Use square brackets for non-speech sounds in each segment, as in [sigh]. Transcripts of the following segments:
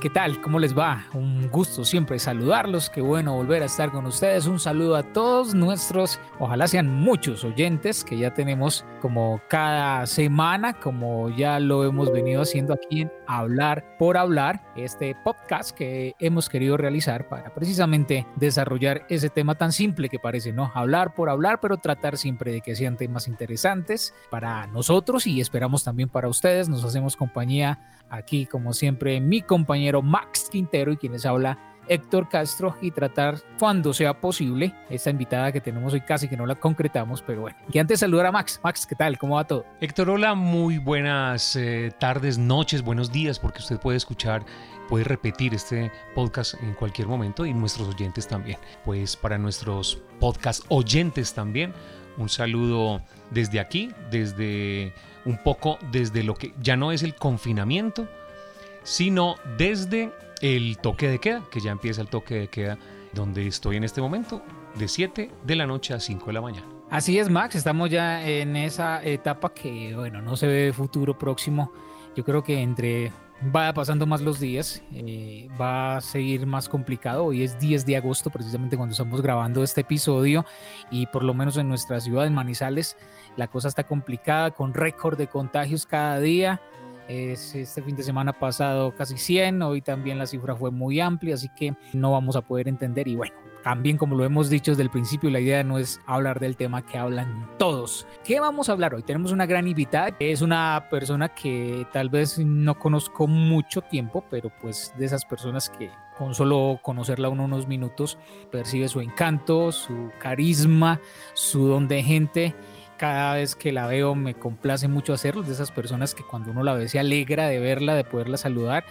¿qué tal? ¿Cómo les va? Un gusto siempre saludarlos, qué bueno volver a estar con ustedes. Un saludo a todos nuestros, ojalá sean muchos oyentes que ya tenemos como cada semana, como ya lo hemos venido haciendo aquí en Hablar por Hablar, este podcast que hemos querido realizar para precisamente desarrollar ese tema tan simple que parece, ¿no? Hablar por hablar, pero tratar siempre de que sean temas interesantes para nosotros y esperamos también para ustedes. Nos hacemos compañía aquí, como siempre, mi compañero Max Quintero y quienes habla Héctor Castro y tratar cuando sea posible esta invitada que tenemos hoy casi que no la concretamos, pero bueno. Y antes saludar a Max. Max, ¿qué tal? ¿Cómo va todo? Héctor, hola, muy buenas eh, tardes, noches, buenos días, porque usted puede escuchar puede repetir este podcast en cualquier momento y nuestros oyentes también. Pues para nuestros podcast oyentes también, un saludo desde aquí, desde un poco desde lo que ya no es el confinamiento, sino desde el toque de queda, que ya empieza el toque de queda donde estoy en este momento, de 7 de la noche a 5 de la mañana. Así es, Max, estamos ya en esa etapa que, bueno, no se ve futuro próximo. Yo creo que entre va pasando más los días, eh, va a seguir más complicado. Hoy es 10 de agosto, precisamente cuando estamos grabando este episodio, y por lo menos en nuestra ciudad, en Manizales, la cosa está complicada, con récord de contagios cada día. Este fin de semana pasado casi 100, hoy también la cifra fue muy amplia, así que no vamos a poder entender. Y bueno, también como lo hemos dicho desde el principio, la idea no es hablar del tema que hablan todos. ¿Qué vamos a hablar hoy? Tenemos una gran invitada, es una persona que tal vez no conozco mucho tiempo, pero pues de esas personas que con solo conocerla unos minutos percibe su encanto, su carisma, su don de gente cada vez que la veo me complace mucho hacerlo, de esas personas que cuando uno la ve se alegra de verla, de poderla saludar,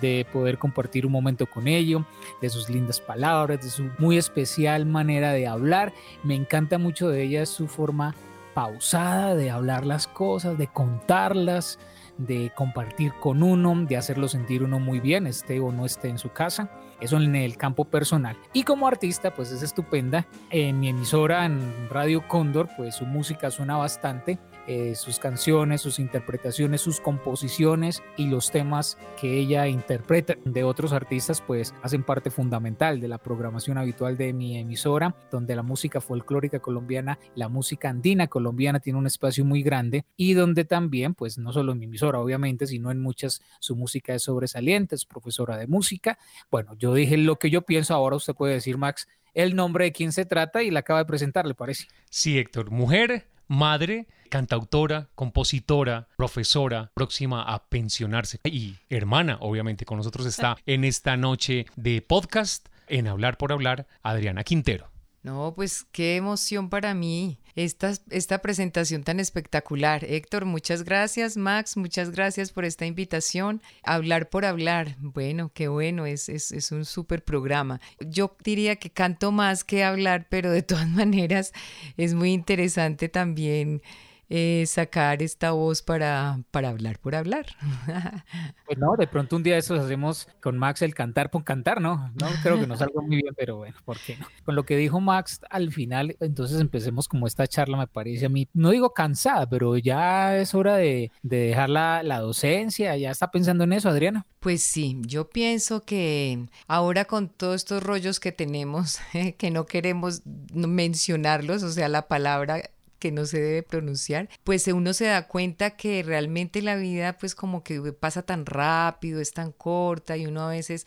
de poder compartir un momento con ello, de sus lindas palabras, de su muy especial manera de hablar. Me encanta mucho de ella su forma pausada de hablar las cosas, de contarlas, de compartir con uno, de hacerlo sentir uno muy bien, esté o no esté en su casa. Eso en el campo personal. Y como artista, pues es estupenda. En mi emisora, en Radio Cóndor, pues su música suena bastante eh, sus canciones, sus interpretaciones, sus composiciones y los temas que ella interpreta de otros artistas pues hacen parte fundamental de la programación habitual de mi emisora, donde la música folclórica colombiana, la música andina colombiana tiene un espacio muy grande y donde también pues no solo en mi emisora obviamente, sino en muchas su música es sobresaliente, es profesora de música. Bueno, yo dije lo que yo pienso, ahora usted puede decir Max el nombre de quién se trata y la acaba de presentar, ¿le parece? Sí, Héctor, mujer, madre, cantautora, compositora, profesora, próxima a pensionarse. Y hermana, obviamente, con nosotros está en esta noche de podcast en Hablar por Hablar, Adriana Quintero. No, pues qué emoción para mí esta, esta presentación tan espectacular. Héctor, muchas gracias. Max, muchas gracias por esta invitación. Hablar por hablar. Bueno, qué bueno, es, es, es un súper programa. Yo diría que canto más que hablar, pero de todas [laughs] maneras es muy interesante también eh, sacar esta voz para, para hablar por hablar. [laughs] Pues no, de pronto un día eso hacemos con Max el cantar por cantar, ¿no? No creo que nos salga muy bien, pero bueno, ¿por qué no? Con lo que dijo Max al final, entonces empecemos como esta charla, me parece a mí, no digo cansada, pero ya es hora de, de dejar la, la docencia, ¿ya está pensando en eso, Adriana? Pues sí, yo pienso que ahora con todos estos rollos que tenemos, [laughs] que no queremos mencionarlos, o sea, la palabra que no se debe pronunciar, pues uno se da cuenta que realmente la vida pues como que pasa tan rápido, es tan corta y uno a veces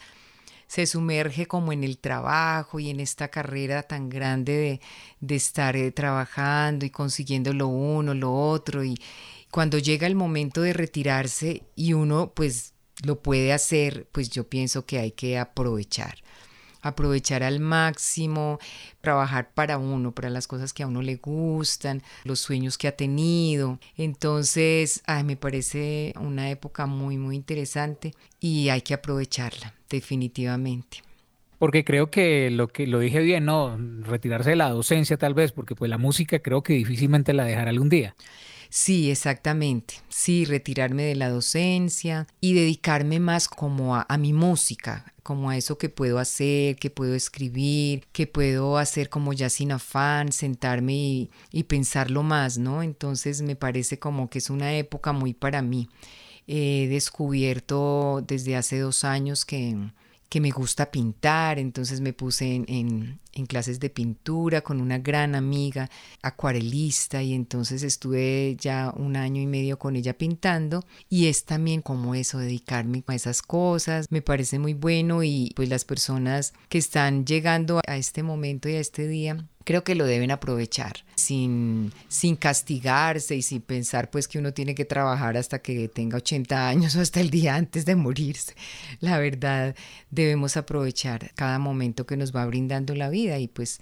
se sumerge como en el trabajo y en esta carrera tan grande de, estar eh, trabajando y consiguiendo lo uno, lo otro y cuando llega el momento de retirarse y uno pues lo puede hacer, pues yo pienso que hay que aprovechar aprovechar al máximo, trabajar para uno, para las cosas que a uno le gustan, los sueños que ha tenido. Entonces, ay, me parece una época muy, muy interesante y hay que aprovecharla, definitivamente porque creo que lo que lo dije bien, no retirarse de la docencia tal vez, porque pues la música creo que difícilmente la dejará algún día. Sí, exactamente. Sí, retirarme de la docencia y dedicarme más como a, mi música, como a eso que puedo hacer, que puedo escribir, que puedo hacer como ya sin afán, sentarme y, pensarlo más, ¿no? Entonces me parece como que es una época muy para mí. He descubierto desde hace dos años que que me gusta pintar, entonces me puse en, clases de pintura con una gran amiga acuarelista y entonces estuve ya un año y medio con ella pintando y es también como eso, dedicarme a esas cosas, me parece muy bueno y pues las personas que están llegando a este momento y a este día creo que lo deben aprovechar sin, sin castigarse y sin pensar pues que uno tiene que trabajar hasta que tenga 80 años o hasta el día antes de morirse. La verdad, debemos aprovechar cada momento que nos va brindando la vida y pues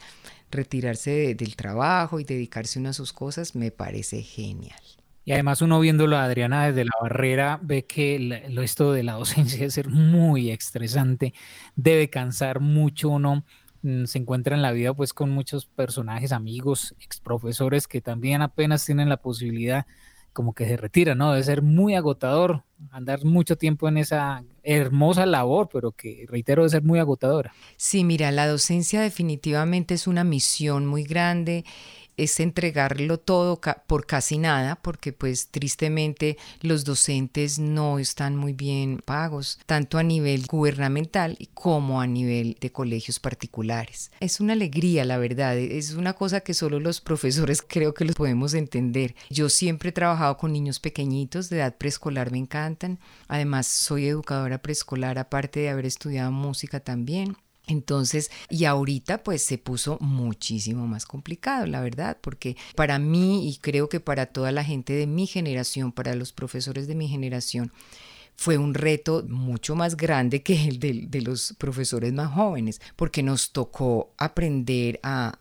retirarse del trabajo y dedicarse uno a sus cosas me parece genial. Y además uno viéndolo a Adriana desde la barrera ve que lo, esto de la docencia [laughs] debe ser muy estresante, debe cansar mucho uno Mm, se encuentra en la vida pues con muchos personajes, amigos, ex profesores que también apenas tienen la posibilidad como que se retiran, ¿no? Debe ser muy agotador andar mucho tiempo en esa hermosa labor, pero que reitero debe ser muy agotadora. Sí, mira, la docencia definitivamente es una misión muy grande es entregarlo todo por casi nada, porque pues tristemente los docentes no están muy bien pagos, tanto a nivel gubernamental como a nivel de colegios particulares. Es una alegría, la verdad, es una cosa que solo los profesores [laughs] creo que los podemos entender. Yo siempre he trabajado con niños pequeñitos de edad preescolar, me encantan. Además, soy educadora preescolar, aparte de haber estudiado música también. Entonces, y ahorita pues se puso muchísimo más complicado, la verdad, porque para mí y creo que para toda la gente de mi generación, para los profesores de mi generación, fue un reto mucho más grande que el de, de los profesores más jóvenes, porque nos tocó aprender a,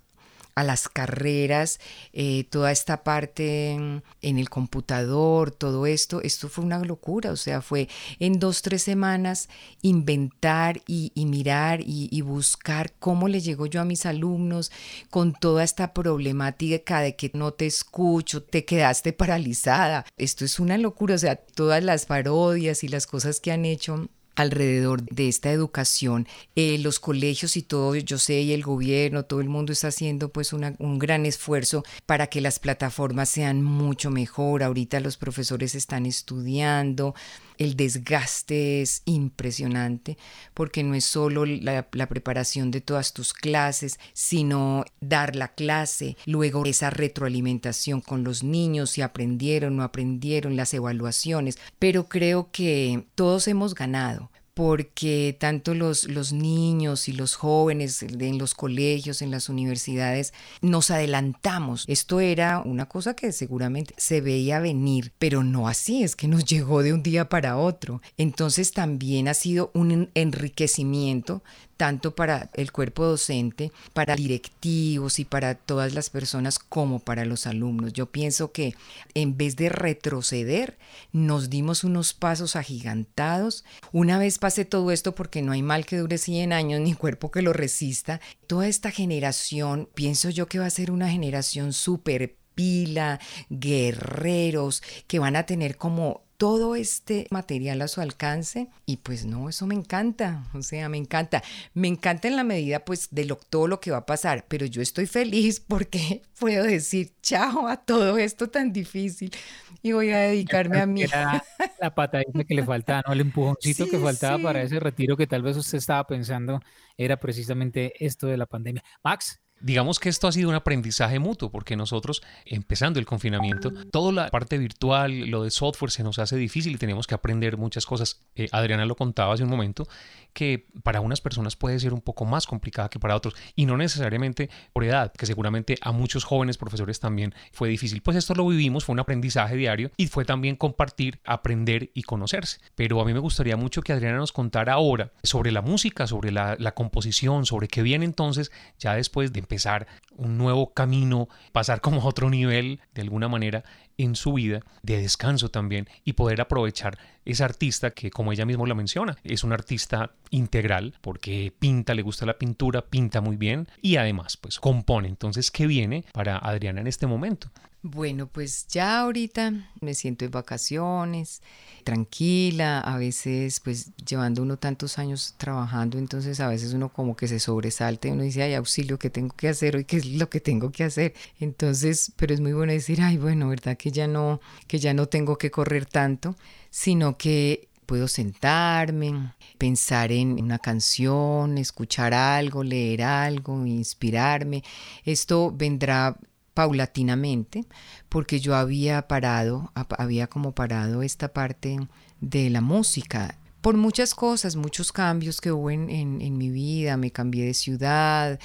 a las carreras, eh, toda esta parte en, el computador, todo esto, esto fue una locura, o sea, fue en dos, tres semanas inventar y, mirar y, y, buscar cómo le llego yo a mis alumnos con toda esta problemática de que no te escucho, te quedaste paralizada. Esto es una locura, o sea, todas las parodias y las cosas que han hecho alrededor de esta educación. Eh, los colegios y todo, yo sé, y el gobierno, todo el mundo está haciendo pues un gran esfuerzo para que las plataformas sean mucho mejor. Ahorita los profesores están estudiando, el desgaste es impresionante porque no es solo la, preparación de todas tus clases, sino dar la clase, luego esa retroalimentación con los niños, si aprendieron, no aprendieron, las evaluaciones. Pero creo que todos hemos ganado porque tanto los, los, niños y los jóvenes en los colegios, en las universidades, nos adelantamos. Esto era una cosa que seguramente se veía venir, pero no así, es que nos [laughs] llegó de un día para otro. Entonces también ha sido un enriquecimiento tanto para el cuerpo docente, para directivos y para todas las personas como para los alumnos. Yo pienso que en vez de retroceder, nos dimos unos pasos agigantados. Una vez pase todo esto, porque no hay mal que dure 100 años ni cuerpo que lo resista, toda esta generación, pienso yo que va a ser una generación súper pila, guerreros, que van a tener como todo este material a su alcance y pues no, eso me encanta, o sea, me encanta, me encanta en la medida pues de lo, todo lo que va a pasar, pero yo estoy feliz porque [laughs] puedo decir chao a todo esto tan difícil y voy a dedicarme a mí. [laughs] la patadita que le faltaba, ¿no? El empujoncito que faltaba para ese retiro que tal vez usted estaba pensando era precisamente esto de la pandemia. Max, Digamos que esto ha sido un aprendizaje mutuo, porque nosotros, empezando el confinamiento, toda la parte virtual, lo de software se nos hace difícil y tenemos que aprender muchas cosas. Eh, Adriana lo contaba hace un momento, que para unas personas puede ser un poco más complicada que para otros, y no necesariamente por edad, que seguramente a muchos jóvenes profesores también fue difícil. Pues esto lo vivimos, fue un aprendizaje diario y fue también compartir, aprender y conocerse. Pero a mí me gustaría mucho que Adriana nos contara ahora sobre la música, sobre la, la composición, sobre qué viene entonces ya después de empezar un nuevo camino, pasar como a otro nivel de alguna manera en su vida, de descanso también y poder aprovechar esa artista que como ella misma la menciona, es un artista integral porque pinta, le gusta la pintura, pinta muy bien y además pues compone. Entonces, ¿qué viene para Adriana en este momento? Bueno, pues ya ahorita me siento en vacaciones, tranquila, a veces pues llevando uno tantos años trabajando, entonces a veces uno como que se sobresalta y uno dice, ay, auxilio, ¿qué tengo que hacer hoy? ¿Qué es lo que tengo que hacer? Entonces, pero es muy bueno decir, ay, bueno, ¿verdad? que ya no, que ya no tengo que correr tanto, sino que puedo sentarme, pensar en una canción, escuchar algo, leer algo, inspirarme. Esto vendrá paulatinamente porque yo había parado, había como parado esta parte de la música por muchas cosas, muchos cambios que hubo en, mi vida, me cambié de ciudad,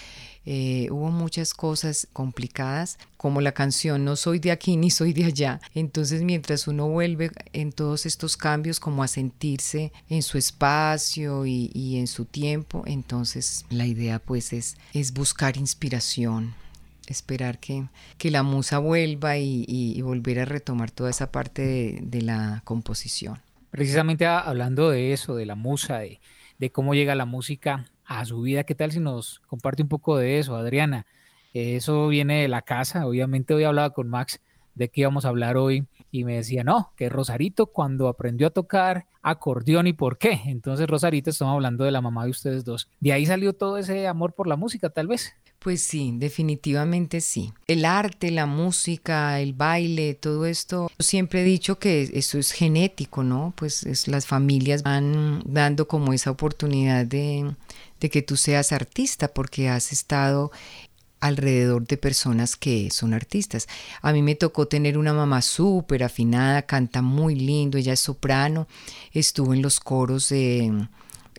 eh, hubo muchas cosas complicadas, como la canción No soy de aquí ni soy de allá. Entonces mientras uno vuelve en todos estos cambios como a sentirse en su espacio y, en su tiempo, entonces la idea pues es, es buscar inspiración, esperar que, que la musa vuelva y, volver a retomar toda esa parte de la composición. Precisamente hablando de eso, de la musa, de, cómo llega la música a su vida, ¿qué tal si nos comparte un poco de eso, Adriana? Eso viene de la casa, obviamente hoy hablaba con Max de qué íbamos a hablar hoy y me decía, no, que Rosarito cuando aprendió a tocar acordeón y por qué. Entonces Rosarito, estamos hablando de la mamá de ustedes dos. De ahí salió todo ese amor por la música, tal vez. Pues sí, definitivamente sí. El arte, la música, el baile, todo esto, siempre he dicho que eso es genético, ¿no? Pues es, las familias van dando como esa oportunidad de, de que tú seas artista porque has estado alrededor de personas que son artistas. A mí me tocó tener una mamá súper afinada, canta muy lindo, ella es soprano, estuvo en los coros de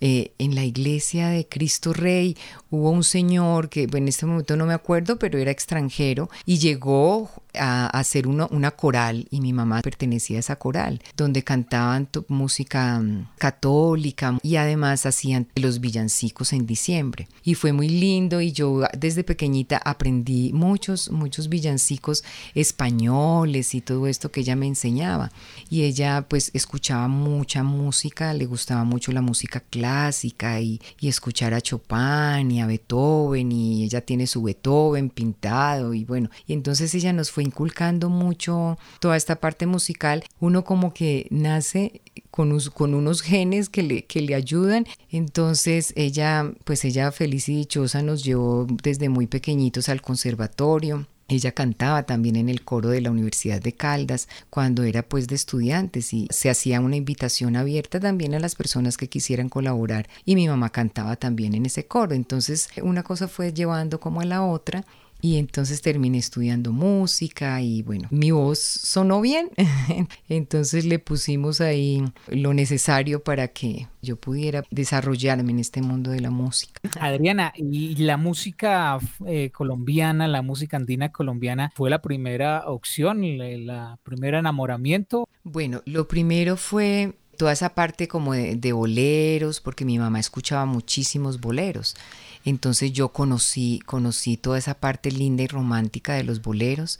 eh, en la iglesia de Cristo Rey hubo un señor que en este momento no me acuerdo, pero era extranjero y llegó a, hacer una coral y mi mamá pertenecía a esa coral, donde cantaban música mm, católica y además hacían los villancicos en diciembre. Y fue muy lindo y yo desde pequeñita aprendí muchos, muchos villancicos españoles y todo esto que ella me enseñaba. Y ella pues escuchaba mucha música, le gustaba mucho la música clásica y, y escuchar a Chopin y a Beethoven y ella tiene su Beethoven pintado y bueno, y entonces ella nos fue inculcando mucho toda esta parte musical. Uno como que nace con, con unos genes que le, que le ayudan. Entonces ella, pues ella feliz y dichosa nos llevó desde muy pequeñitos al conservatorio ella cantaba también en el coro de la Universidad de Caldas cuando era pues de estudiantes y se hacía una invitación abierta también a las personas que quisieran colaborar y mi mamá cantaba también en ese coro. Entonces una cosa fue llevando como a la otra y entonces terminé estudiando música y bueno, mi voz sonó bien. [laughs] entonces le pusimos ahí lo necesario para que yo pudiera desarrollarme en este mundo de la música. Adriana, ¿y la música eh, colombiana, la música andina colombiana, fue la primera opción, la, primera enamoramiento? Bueno, lo primero fue toda esa parte como de, boleros, porque mi mamá escuchaba muchísimos boleros. Entonces yo conocí, conocí toda esa parte linda y romántica de los boleros.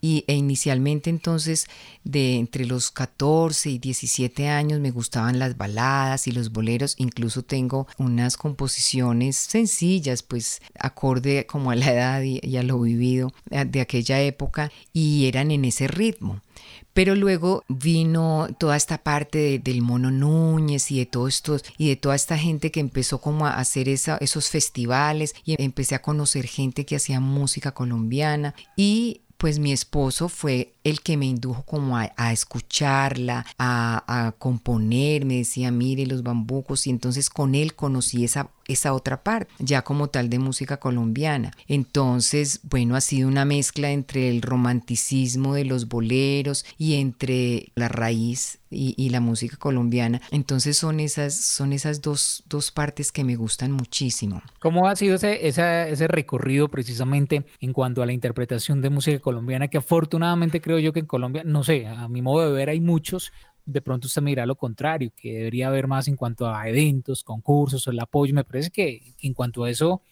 Y, e inicialmente entonces de entre los 14 y 17 años me gustaban las baladas y los boleros, incluso tengo unas composiciones sencillas, pues acorde como a la edad y, y a lo vivido eh, de aquella época y eran en ese ritmo. Pero luego vino toda esta parte del Mono Núñez y de todo esto, y de toda esta gente que empezó como a hacer esos festivales y empecé a conocer gente que hacía música colombiana. Y pues mi esposo fue el que me indujo como a, escucharla, a, a, componer, me decía, mire los bambucos, y entonces con él conocí esa, otra parte, ya como tal de música colombiana. Entonces, bueno, ha sido una mezcla entre el romanticismo de los boleros y entre la raíz y, la música colombiana. Entonces son esas, dos, partes que me gustan muchísimo. ¿Cómo ha sido ese, recorrido precisamente en cuanto a la interpretación de música colombiana que afortunadamente yo que en Colombia, no sé, a mi modo de ver hay muchos, de pronto usted me dirá lo contrario, que debería haber más en cuanto a eventos, concursos, el apoyo. Me parece que en cuanto a eso,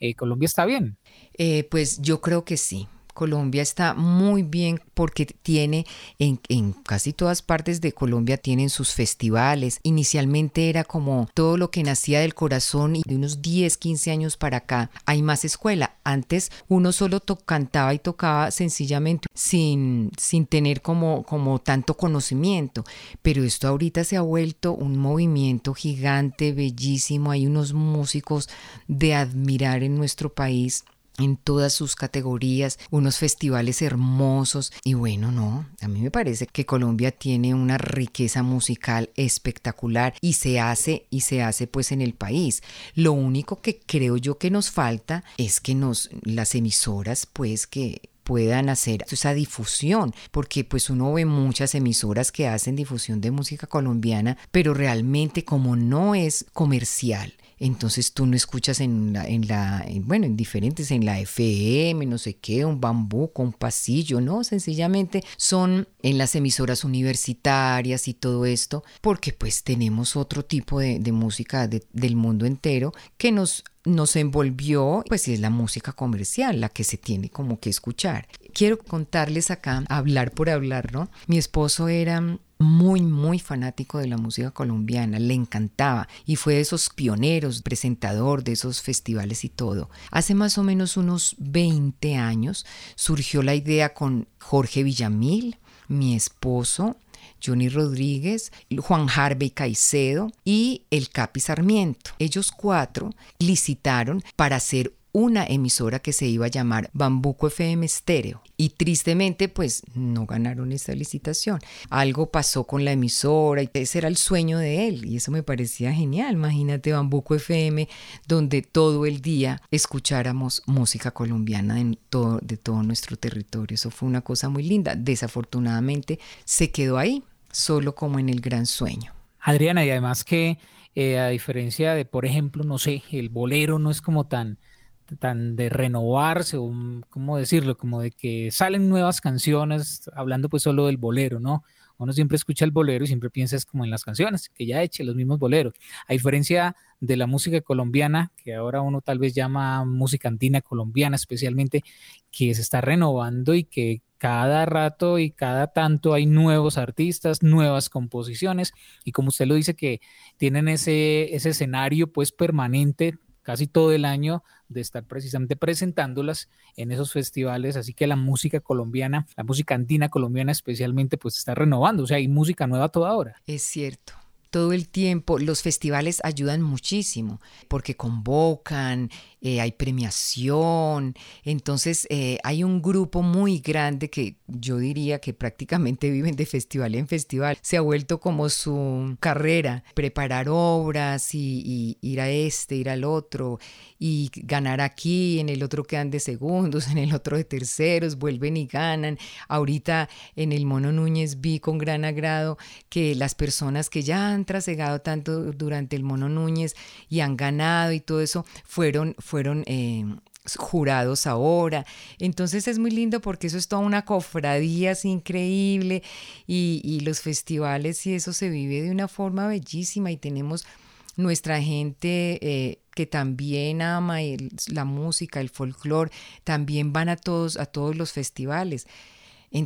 eh, Colombia está bien. Eh, pues yo creo que sí. Colombia está muy bien porque tiene en, casi todas partes de Colombia tienen sus festivales. Inicialmente era como todo lo que nacía del corazón y de unos 10, 15 años para acá hay más escuela. Antes uno solo cantaba y tocaba sencillamente sin, sin tener como, como tanto conocimiento. Pero esto ahorita se ha vuelto un movimiento gigante, bellísimo. Hay unos músicos de admirar en nuestro país en todas sus categorías, unos festivales hermosos y bueno, no, a mí me parece que Colombia tiene una riqueza musical espectacular y se hace y se hace pues en el país. Lo único que creo yo que nos falta es que nos las emisoras pues que puedan hacer esa difusión, porque pues uno ve muchas emisoras que hacen difusión de música colombiana, pero realmente como no es comercial, entonces tú no escuchas en la, en la bueno, en diferentes, en la FM, no sé qué, un bambú con pasillo, ¿no? Sencillamente son en las emisoras universitarias y todo esto, porque pues tenemos otro tipo de, música del mundo entero que nos nos envolvió, pues es la música comercial, la que se tiene como que escuchar. Quiero contarles acá, hablar por hablar, ¿no? Mi esposo era muy, muy fanático de la música colombiana, le encantaba y fue de esos pioneros, presentador de esos festivales y todo. Hace más o menos unos 20 años surgió la idea con Jorge Villamil, mi esposo, Johnny Rodríguez, Juan Harvey Caicedo y el Capi Sarmiento. Ellos cuatro licitaron para hacer una emisora que se iba a llamar Bambuco FM Stereo. Y tristemente, pues no ganaron esa licitación. Algo pasó con la emisora y ese era el sueño de él. Y eso me parecía genial. Imagínate Bambuco FM, donde todo el día escucháramos música colombiana de todo, de todo nuestro territorio. Eso fue una cosa muy linda. Desafortunadamente se quedó ahí, solo como en el gran sueño. Adriana, y además que eh, a diferencia de, por ejemplo, no sé, el bolero no es como tan tan de renovarse, o cómo decirlo, como de que salen nuevas canciones, hablando pues solo del bolero, ¿no? Uno siempre escucha el bolero y siempre piensa es como en las canciones, que ya eche los mismos boleros. A diferencia de la música colombiana, que ahora uno tal vez llama música andina colombiana especialmente, que se está renovando y que cada rato y cada tanto hay nuevos artistas, nuevas composiciones y como usted lo dice que tienen ese, ese escenario pues permanente casi todo el año de estar precisamente presentándolas en esos festivales, así que la música colombiana, la música andina colombiana especialmente, pues está renovando, o sea, hay música nueva toda hora. Es cierto todo el tiempo. Los festivales ayudan muchísimo porque convocan, eh, hay premiación, entonces eh, hay un grupo muy grande que yo diría que prácticamente [laughs] viven de festival en festival. Se ha vuelto como su carrera, preparar obras y, ir a este, ir al otro y ganar aquí, en el otro quedan de segundos, [laughs] en el otro de terceros, vuelven y ganan. Ahorita en el Mono Núñez vi con gran agrado que las personas que ya han trasegado tanto durante el Mono Núñez y han ganado y todo eso fueron fueron eh, jurados ahora. Entonces es muy lindo porque eso es toda una cofradía así increíble y, los festivales y eso se vive de una forma bellísima y tenemos nuestra gente eh, que también ama la música, el folclore, también van a todos, a todos los festivales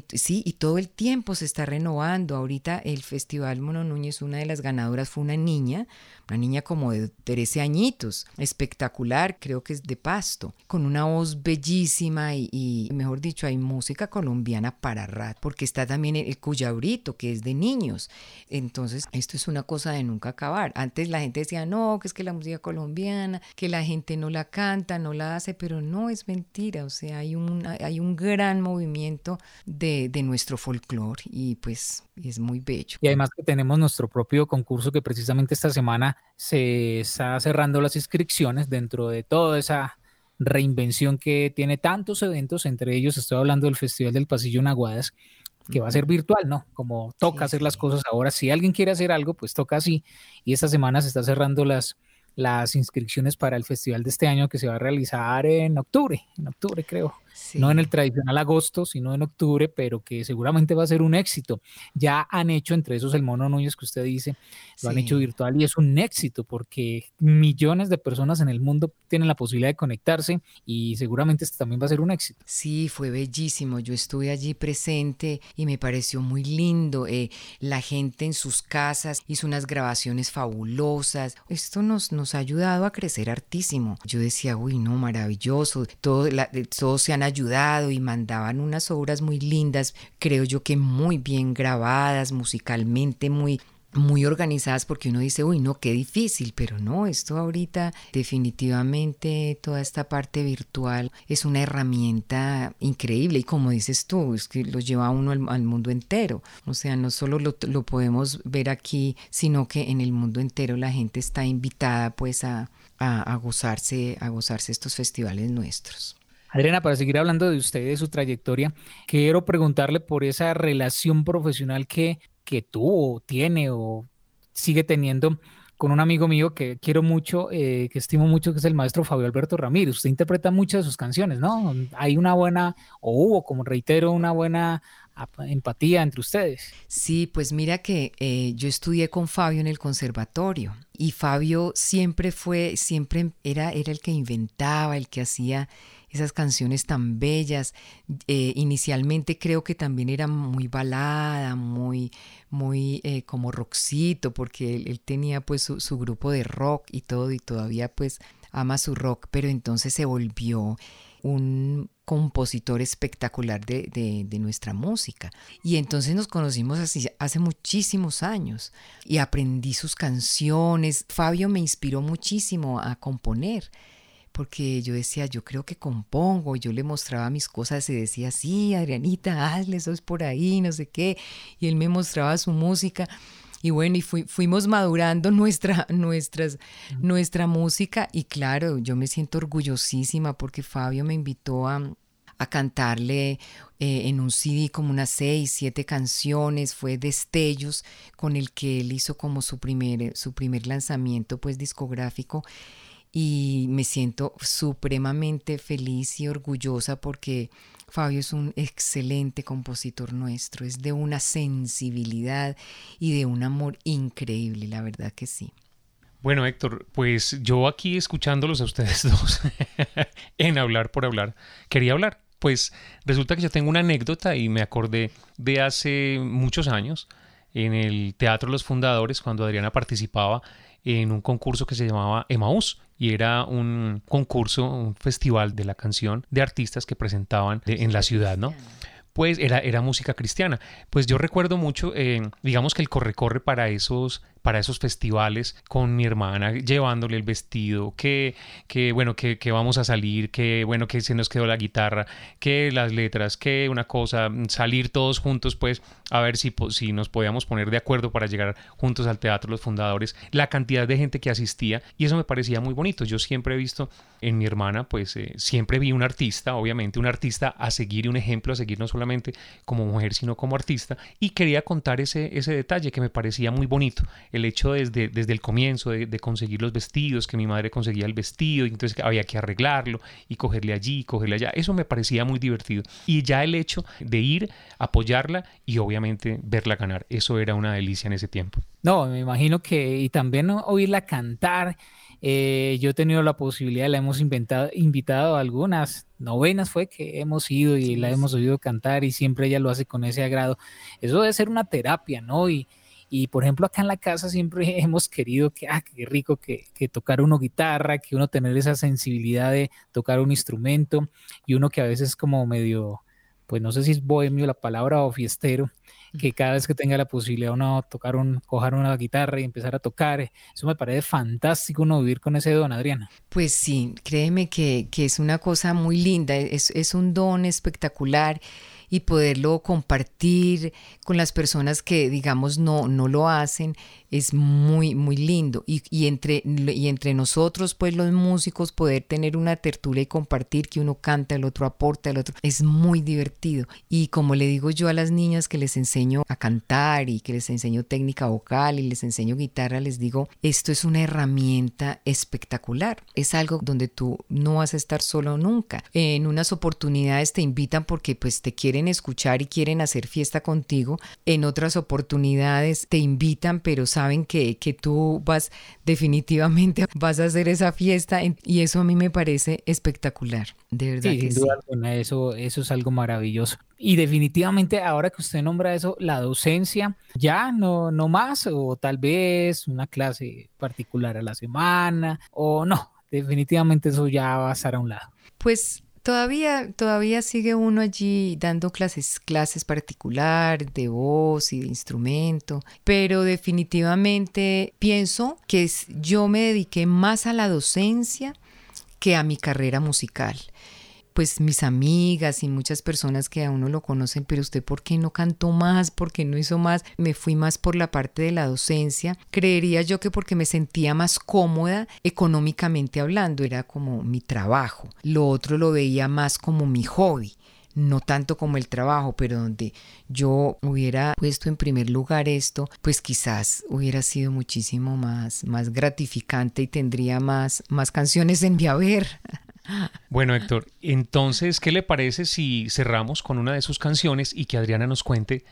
sí, y todo el tiempo se está renovando. Ahorita el Festival Mono Núñez, una de las ganadoras fue una niña, una niña como de 13 añitos, espectacular, creo que es de pasto, con una voz bellísima y, mejor dicho, hay música colombiana para rat, porque está también el cuyabrito, que es de niños. Entonces, esto es una cosa de nunca acabar. Antes la gente decía, no, que es que la música colombiana, que la gente no la canta, no la hace, pero no es mentira, o sea, hay un, hay un gran movimiento de, nuestro folclore y pues es muy bello. Y además que tenemos nuestro propio concurso que precisamente esta semana se está cerrando las inscripciones dentro de toda esa reinvención que tiene tantos eventos, entre ellos estoy hablando del Festival del Pasillo en Aguadas, que va a ser virtual, ¿no? Como toca hacer las cosas ahora. Si alguien quiere hacer algo, pues toca así. Y esta semana se está cerrando las, las inscripciones para el festival de este año que se va a realizar en octubre, en octubre creo. No en el tradicional agosto, sino en octubre, pero que seguramente va a ser un éxito. Ya han hecho entre esos el Mono Núñez que usted dice, lo han hecho virtual y es un éxito porque millones de personas en el mundo tienen la posibilidad de conectarse y seguramente este también va a ser un éxito. Sí, fue bellísimo. Yo estuve allí presente y me pareció muy lindo. Eh, la gente en sus casas hizo unas grabaciones fabulosas. Esto nos, nos ha ayudado a crecer hartísimo. Yo decía, uy, no, maravilloso. Todo, la, todos se han ayudado y mandaban unas obras muy lindas, creo yo que muy bien grabadas, musicalmente muy muy organizadas porque uno dice, uy, no, qué difícil, pero no, esto ahorita definitivamente toda esta parte virtual es una herramienta increíble y como dices tú, es que lo lleva uno al, mundo entero, o sea, no solo lo, lo, podemos ver aquí, sino que en el mundo entero la gente está invitada pues a, a, a gozarse, a gozarse estos festivales nuestros. Adriana, para seguir hablando de usted de su trayectoria, quiero preguntarle por esa relación profesional que que tuvo, tiene o sigue teniendo con un amigo mío que quiero mucho, eh, que estimo mucho, que es el maestro Fabio Alberto Ramírez. Usted interpreta muchas de sus canciones, ¿no? Hay una buena, o hubo, como reitero, una buena empatía entre ustedes. Sí, pues mira que eh, yo estudié con Fabio en el conservatorio y Fabio siempre fue, siempre era, era el que inventaba, el que hacía esas canciones tan bellas. Eh, inicialmente creo que también era muy balada, muy, muy eh, como rockcito, porque él, tenía pues su, grupo de rock y todo, y todavía pues ama su rock, pero entonces se volvió un compositor espectacular de, de, nuestra música. Y entonces nos conocimos así, hace muchísimos años y aprendí sus canciones. Fabio me inspiró muchísimo a componer porque yo decía, yo creo que compongo, yo le mostraba mis cosas y decía, sí, Adrianita, hazle, eso es por ahí, no sé qué, y él me mostraba su música. Y bueno, y fuimos madurando [laughs] nuestra, nuestras, nuestra música y claro, yo me siento orgullosísima porque Fabio me invitó a, a cantarle eh, en un CD como unas seis, siete canciones, fue Destellos con el que él hizo como su primer, su primer lanzamiento pues discográfico y me siento supremamente feliz y orgullosa porque Fabio es un excelente compositor nuestro, es de una sensibilidad y de un amor increíble, la verdad que sí. Bueno, Héctor, pues yo aquí escuchándolos a ustedes [laughs] dos en hablar por hablar, quería hablar. Pues resulta que yo tengo una anécdota y me acordé de hace muchos años en el Teatro Los Fundadores cuando Adriana participaba en un concurso que se llamaba Emaús y era un concurso, un festival de la canción de artistas que presentaban en la ciudad, ¿no? Pues era, música cristiana. Pues yo recuerdo mucho, eh, digamos que el corre-corre para esos para esos festivales con mi hermana, llevándole el vestido, que, que bueno, que, vamos a salir, que bueno, que se nos quedó la guitarra, que las letras, que una cosa, salir todos juntos, pues a ver si, si nos podíamos poner de acuerdo para llegar juntos al teatro los fundadores, la cantidad de gente que asistía y eso me parecía muy bonito. Yo siempre he visto en mi hermana, pues eh, siempre vi un artista, obviamente un artista a seguir y un ejemplo a seguir no solamente como mujer, sino como artista y quería contar ese, ese detalle que me parecía muy bonito el hecho desde, desde el comienzo de, conseguir los vestidos, que mi madre conseguía el vestido, y entonces había que arreglarlo y cogerle allí, cogerle allá, eso me parecía muy divertido. Y ya el hecho de ir, apoyarla y obviamente verla ganar, eso era una delicia en ese tiempo. No, me imagino que, y también oírla cantar. Eh, yo he tenido la posibilidad, la hemos inventado, invitado a algunas novenas, fue que hemos ido y la hemos oído cantar y siempre ella lo hace con ese agrado. Eso debe ser una terapia, ¿no? Y, y por ejemplo, acá en la casa siempre [laughs] hemos querido que, ah, qué rico que, que, tocar uno guitarra, que uno tener esa sensibilidad de tocar un instrumento y uno que a veces es como medio, pues no sé si es bohemio la palabra o fiestero, que cada vez que tenga la posibilidad uno tocar un, coger una guitarra y empezar a tocar, eso me parece fantástico uno vivir con ese don, Adriana. Pues sí, créeme que, que es una cosa muy linda, es, es un don espectacular y poderlo compartir con las personas que, digamos, no, no lo hacen, es muy, muy lindo. Y, y, entre, y entre nosotros, pues los músicos, poder tener una tertulia y compartir que uno canta, el otro aporta, el otro, es muy divertido. Y como le digo yo a las niñas que les enseño a cantar y que les enseño técnica vocal y les enseño guitarra, les digo, esto es una herramienta espectacular. Es algo donde tú no vas a estar solo nunca. En unas oportunidades te invitan porque pues te quieren escuchar y quieren hacer fiesta contigo. En otras oportunidades te invitan, pero saben que, que tú vas definitivamente [laughs] vas a hacer esa fiesta y eso a mí me parece espectacular, de verdad. Sí, que sin duda eso, eso es algo maravilloso. Y definitivamente ahora que usted nombra eso, la docencia, ya no, no más, o tal vez una clase particular a la semana, o no, definitivamente eso ya va a estar a un lado. Pues Todavía, todavía sigue uno allí dando clases, clases particulares de voz y de instrumento, pero definitivamente pienso que yo me dediqué más a la docencia que a mi carrera musical pues mis amigas y muchas personas que a uno lo conocen, pero usted por qué no cantó más, por qué no hizo más, me fui más por la parte de la docencia. Creería yo que porque me sentía más cómoda económicamente hablando, era como mi trabajo. Lo otro lo veía más como mi hobby no tanto como el trabajo, pero donde yo hubiera puesto en primer lugar esto, pues quizás hubiera sido muchísimo más, más gratificante y tendría más, más canciones en mi haber. Bueno, Héctor, entonces, ¿qué le parece si cerramos con una de sus canciones y que Adriana nos cuente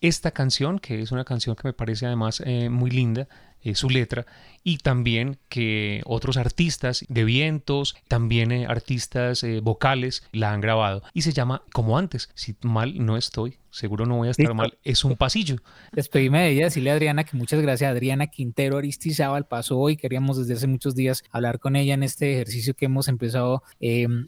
esta canción, que es una canción que me parece además eh, muy linda, eh, su letra, y también que otros artistas de vientos, también eh, artistas vocales la han grabado. Y se llama Como antes, si mal no estoy, seguro no voy a estar mal, es un pasillo. Despedime de ella, decirle a Adriana que muchas gracias, Adriana Quintero Aristizábal pasó hoy, queríamos desde hace muchos días hablar con ella en este ejercicio que hemos empezado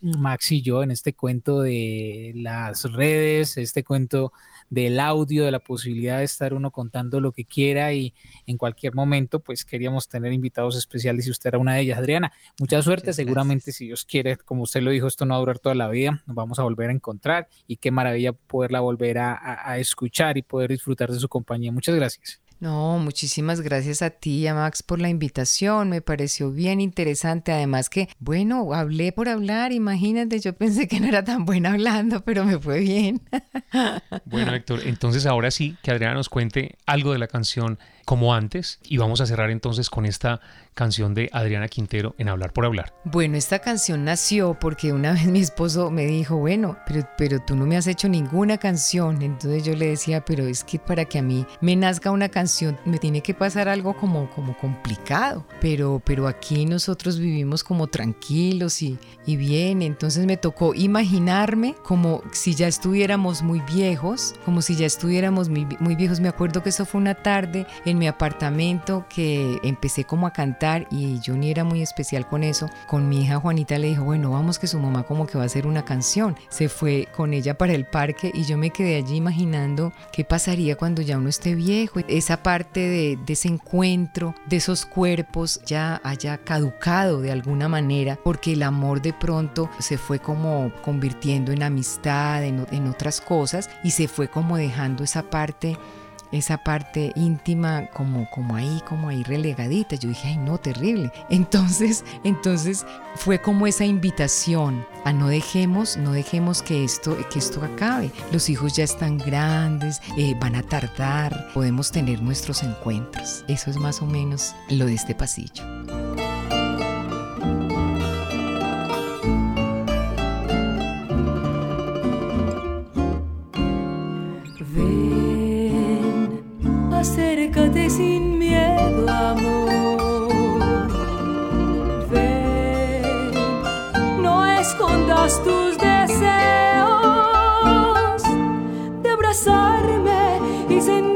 Max y yo, en este cuento de las redes, este cuento del audio, de la posibilidad de estar uno contando lo que quiera y en cualquier momento, pues queríamos tener invitados especiales y usted era una de ellas. Adriana, mucha suerte, seguramente si Dios quiere, como usted lo dijo, esto no va a durar toda la vida, nos vamos a volver a encontrar y qué maravilla poderla volver a escuchar y poder disfrutar de su compañía. Muchas gracias. No, muchísimas gracias a ti y a Max por la invitación. Me pareció bien interesante. Además que, bueno, hablé por hablar. Imagínate, yo pensé que no era tan buena hablando, pero me fue bien. [laughs] Bueno, Héctor, entonces ahora sí, que Adriana nos cuente algo de la canción como antes y vamos a cerrar entonces con esta canción de Adriana Quintero en Hablar por Hablar. Bueno, esta canción nació porque una vez mi esposo me dijo, bueno, pero, pero tú no me has hecho ninguna canción. Entonces yo le decía, pero es que para que a mí me nazca una canción me tiene que pasar algo como, como complicado. Pero, pero aquí nosotros vivimos como tranquilos y, y bien. Entonces me tocó imaginarme como si ya estuviéramos muy viejos, como si ya estuviéramos muy, muy viejos. Me acuerdo que eso fue una tarde en mi apartamento que empecé como a cantar y ni era muy especial con eso. Con mi hija Juanita le dijo, bueno, vamos que su mamá como que va a hacer una canción. Se fue con ella para el parque y yo me quedé allí imaginando qué pasaría cuando ya uno esté viejo. Esa parte de, ese encuentro, de esos cuerpos ya haya caducado de alguna manera porque el amor de pronto se fue como convirtiendo en amistad, en, en otras cosas y se fue como dejando esa parte esa parte íntima como, como ahí, como ahí relegadita. Yo dije, ay no, terrible. Entonces, entonces fue como esa invitación a no dejemos, no dejemos que esto, que esto acabe. Los hijos ya están grandes, eh, van a tardar, podemos tener nuestros encuentros. Eso es más o menos lo de este pasillo. Escondas tus deseos de abrazarme y sentir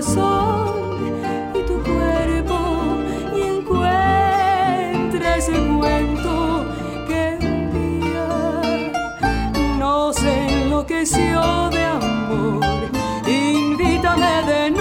y tu cuerpo y encuentra ese cuento que un día nos enloqueció de amor. Invítame de nuevo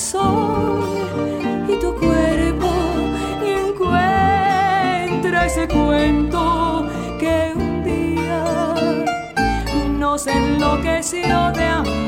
y tu cuerpo encuentra ese cuento que un día nos enloqueció de amor.